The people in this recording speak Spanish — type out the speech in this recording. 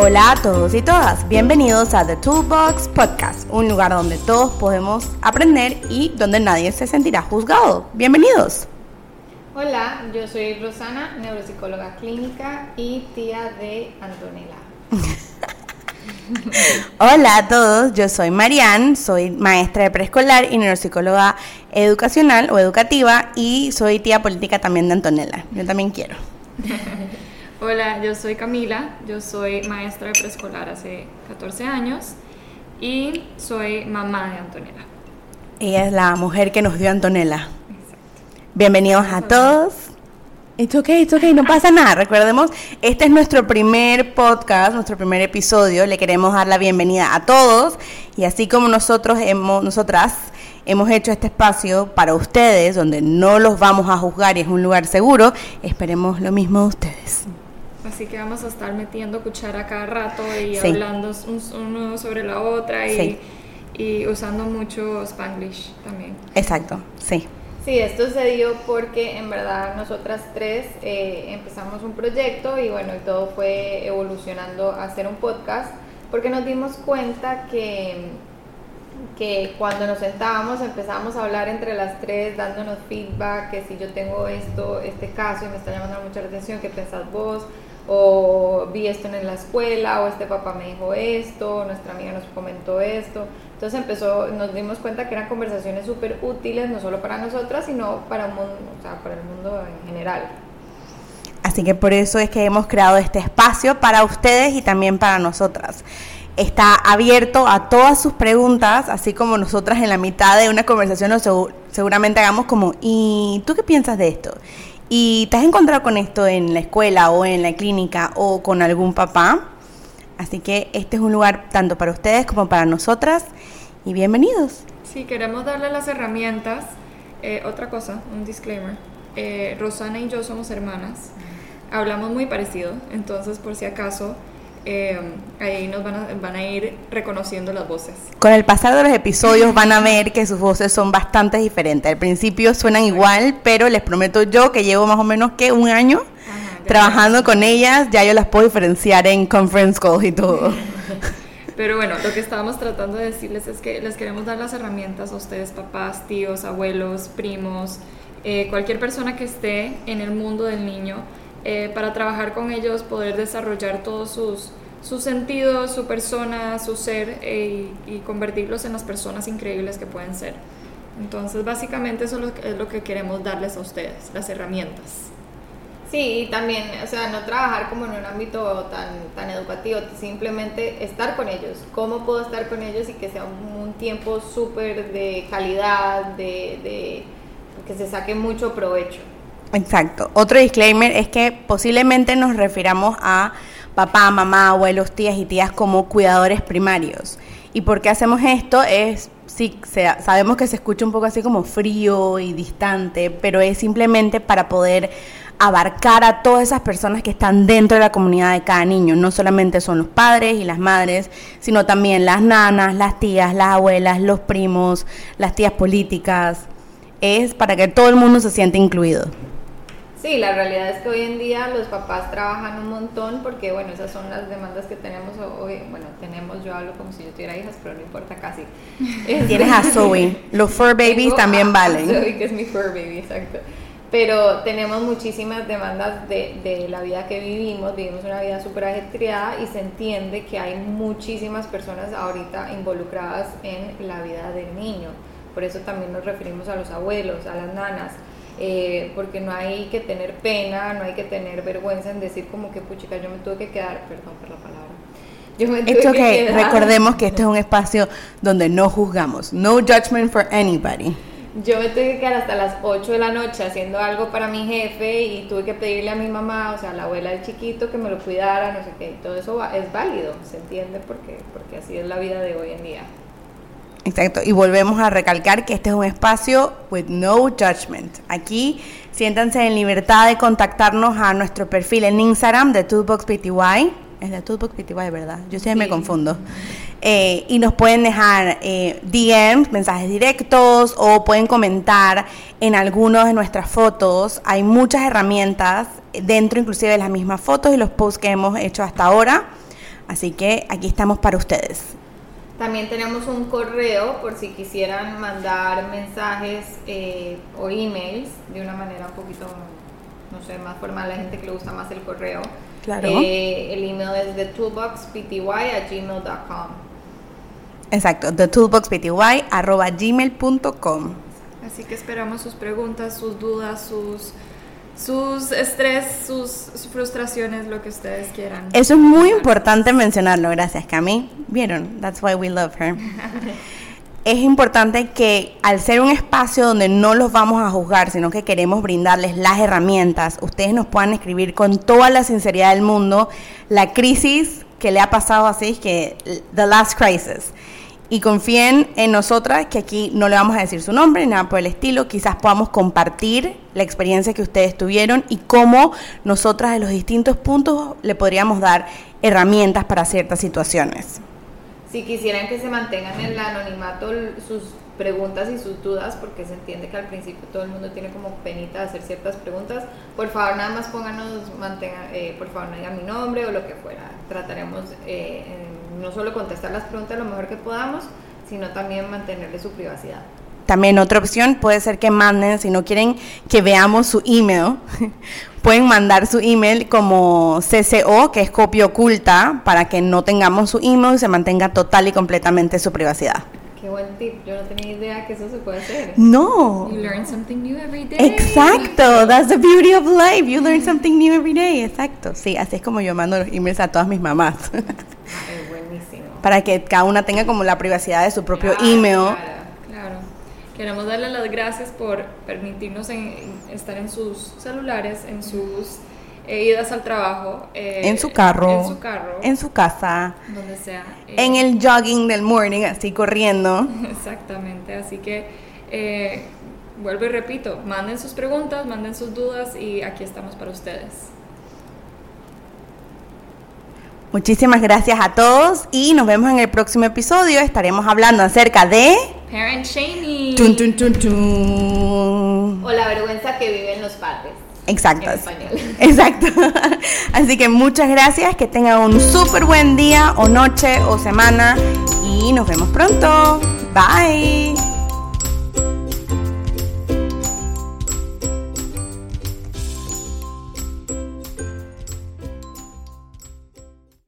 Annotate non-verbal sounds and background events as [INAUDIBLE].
Hola a todos y todas, bienvenidos a The Toolbox Podcast, un lugar donde todos podemos aprender y donde nadie se sentirá juzgado. Bienvenidos. Hola, yo soy Rosana, neuropsicóloga clínica y tía de Antonella. [LAUGHS] Hola a todos, yo soy Marianne, soy maestra de preescolar y neuropsicóloga educacional o educativa y soy tía política también de Antonella. Yo también quiero. [LAUGHS] Hola, yo soy Camila, yo soy maestra de preescolar hace 14 años y soy mamá de Antonella. Ella es la mujer que nos dio Antonella. Bienvenidos a todos. It's okay, it's okay, no pasa nada. Recordemos, este es nuestro primer podcast, nuestro primer episodio. Le queremos dar la bienvenida a todos y así como nosotros hemos, nosotras hemos hecho este espacio para ustedes, donde no los vamos a juzgar y es un lugar seguro, esperemos lo mismo de ustedes. Así que vamos a estar metiendo cuchara cada rato y hablando uno sobre la otra y, y usando mucho Spanglish también. Exacto, sí. Sí, esto se dio porque en verdad nosotras tres eh, empezamos un proyecto y bueno, y todo fue evolucionando a hacer un podcast porque nos dimos cuenta que, que cuando nos sentábamos empezamos a hablar entre las tres dándonos feedback, que si yo tengo esto, este caso y me está llamando mucho la atención, ¿qué pensás vos? O vi esto en la escuela, o este papá me dijo esto, nuestra amiga nos comentó esto. Entonces empezó, nos dimos cuenta que eran conversaciones súper útiles, no solo para nosotras, sino para, un mundo, o para el mundo en general. Así que por eso es que hemos creado este espacio para ustedes y también para nosotras. Está abierto a todas sus preguntas, así como nosotras en la mitad de una conversación seguramente hagamos como, ¿y tú qué piensas de esto? ¿Y te has encontrado con esto en la escuela o en la clínica o con algún papá? Así que este es un lugar tanto para ustedes como para nosotras y bienvenidos. Sí, queremos darle las herramientas. Eh, otra cosa, un disclaimer. Eh, Rosana y yo somos hermanas. Hablamos muy parecido, entonces por si acaso eh, ahí nos van a, van a ir reconociendo las voces. Con el pasar de los episodios van a ver que sus voces son bastante diferentes. Al principio suenan igual, pero les prometo yo que llevo más o menos que un año trabajando con ellas, ya yo las puedo diferenciar en conference calls y todo. [LAUGHS] Pero bueno, lo que estábamos tratando de decirles es que les queremos dar las herramientas a ustedes, papás, tíos, abuelos, primos, eh, cualquier persona que esté en el mundo del niño, eh, para trabajar con ellos, poder desarrollar todos sus, sus sentidos, su persona, su ser eh, y, convertirlos en las personas increíbles que pueden ser. Entonces, básicamente eso es lo que queremos darles a ustedes, las herramientas. Sí, y también, o sea, no trabajar como en un ámbito tan, tan educativo, simplemente estar con ellos. ¿Cómo puedo estar con ellos y que sea un, tiempo súper de calidad, de, de que se saque mucho provecho? Exacto. Otro disclaimer es que posiblemente nos refiramos a papá, mamá, abuelos, tías y tías como cuidadores primarios. ¿Y por qué hacemos esto? Es, sí, sabemos que se escucha un poco así como frío y distante, pero es simplemente para poder abarcar a todas esas personas que están dentro de la comunidad de cada niño. No solamente son los padres y las madres, sino también las nanas, las tías, las abuelas, los primos, las tías políticas. Es para que todo el mundo se sienta incluido. Sí, la realidad es que hoy en día los papás trabajan un montón porque, bueno, esas son las demandas que tenemos hoy. Bueno, tenemos, yo hablo como si yo tuviera hijas, pero no importa casi. [LAUGHS] Tienes a Zoe. Los fur babies también valen. [LAUGHS] Zoe, que es mi fur baby, exacto. Pero tenemos muchísimas demandas de, de la vida que vivimos. Vivimos una vida súper ajetreada y se entiende que hay muchísimas personas ahorita involucradas en la vida del niño. Por eso también nos referimos a los abuelos, a las nanas eh, porque no hay que tener pena, no hay que tener vergüenza en decir como que puchica, yo me tuve que quedar, perdón por la palabra. Yo me tuve que quedar. Recordemos que este es un espacio donde no juzgamos, no judgment for anybody. Yo me tuve que quedar hasta las 8 de la noche haciendo algo para mi jefe y tuve que pedirle a mi mamá, o sea, a la abuela del chiquito, que me lo cuidara, no sé qué. Todo eso es válido, se entiende porque, porque así es la vida de hoy en día. Exacto, y volvemos a recalcar que este es un espacio with no judgment. Aquí siéntanse en libertad de contactarnos a nuestro perfil en Instagram de ToolboxPTY. Es de ToolboxPTY, ¿verdad? Yo siempre me confundo. Eh, y nos pueden dejar eh, DMs, mensajes directos o pueden comentar en algunas de nuestras fotos. Hay muchas herramientas dentro inclusive de las mismas fotos y los posts que hemos hecho hasta ahora Así que aquí estamos para ustedes. También tenemos un correo por si quisieran mandar mensajes eh, o emails de una manera un poquito, no sé, más formal, la gente que le gusta más el correo. Claro. Eh, el email es de toolboxpty@gmail.com. Exacto, thetoolboxpty@gmail.com. Así que esperamos sus preguntas, sus dudas, sus sus estrés, sus, sus, frustraciones, lo que ustedes quieran. Eso es muy importante mencionarlo, gracias Cami. ¿Vieron? That's why we love her. [LAUGHS] es importante que al ser un espacio donde no los vamos a juzgar, sino que queremos brindarles las herramientas, ustedes nos puedan escribir con toda la sinceridad del mundo la crisis que le ha pasado así, que the last crisis y confíen en nosotras que aquí no le vamos a decir su nombre nada por el estilo, quizás podamos compartir la experiencia que ustedes tuvieron y cómo nosotras de los distintos puntos le podríamos dar herramientas para ciertas situaciones. Si quisieran que se mantengan en el anonimato sus preguntas y sus dudas, porque se entiende que al principio todo el mundo tiene como penita de hacer ciertas preguntas, por favor nada más pónganos, mantengan, eh, por favor no digan mi nombre o lo que fuera. Trataremos eh, no solo contestar las preguntas lo mejor que podamos, sino también mantenerle su privacidad. También otra opción puede ser que manden, si no quieren que veamos su email, [LAUGHS] pueden mandar su email como CCO, que es copia oculta, para que no tengamos su email y se mantenga total y completamente su privacidad. Qué buen tip, yo no tenía idea que eso se puede hacer. No. You learn something new every day. Exacto, that's the beauty of life. You learn something new every day. Exacto. Sí, así es como yo mando los emails a todas mis mamás. [LAUGHS] para que cada una tenga como la privacidad de su propio email. Claro, claro. Queremos darle las gracias por permitirnos estar en sus celulares, en sus eh, idas al trabajo. Eh, en su carro. En su carro. En su casa. Donde sea. en eh, el jogging del morning, así corriendo. [LAUGHS] Exactamente. Así que, vuelvo y repito, manden sus preguntas, manden sus dudas y aquí estamos para ustedes. Muchísimas gracias a todos y nos vemos en el próximo episodio. Estaremos hablando acerca de... Parent shaming. O la vergüenza que viven los padres. Exacto. [LAUGHS] Exacto. Así que muchas gracias, que tengan un súper buen día o noche o semana y nos vemos pronto. Bye.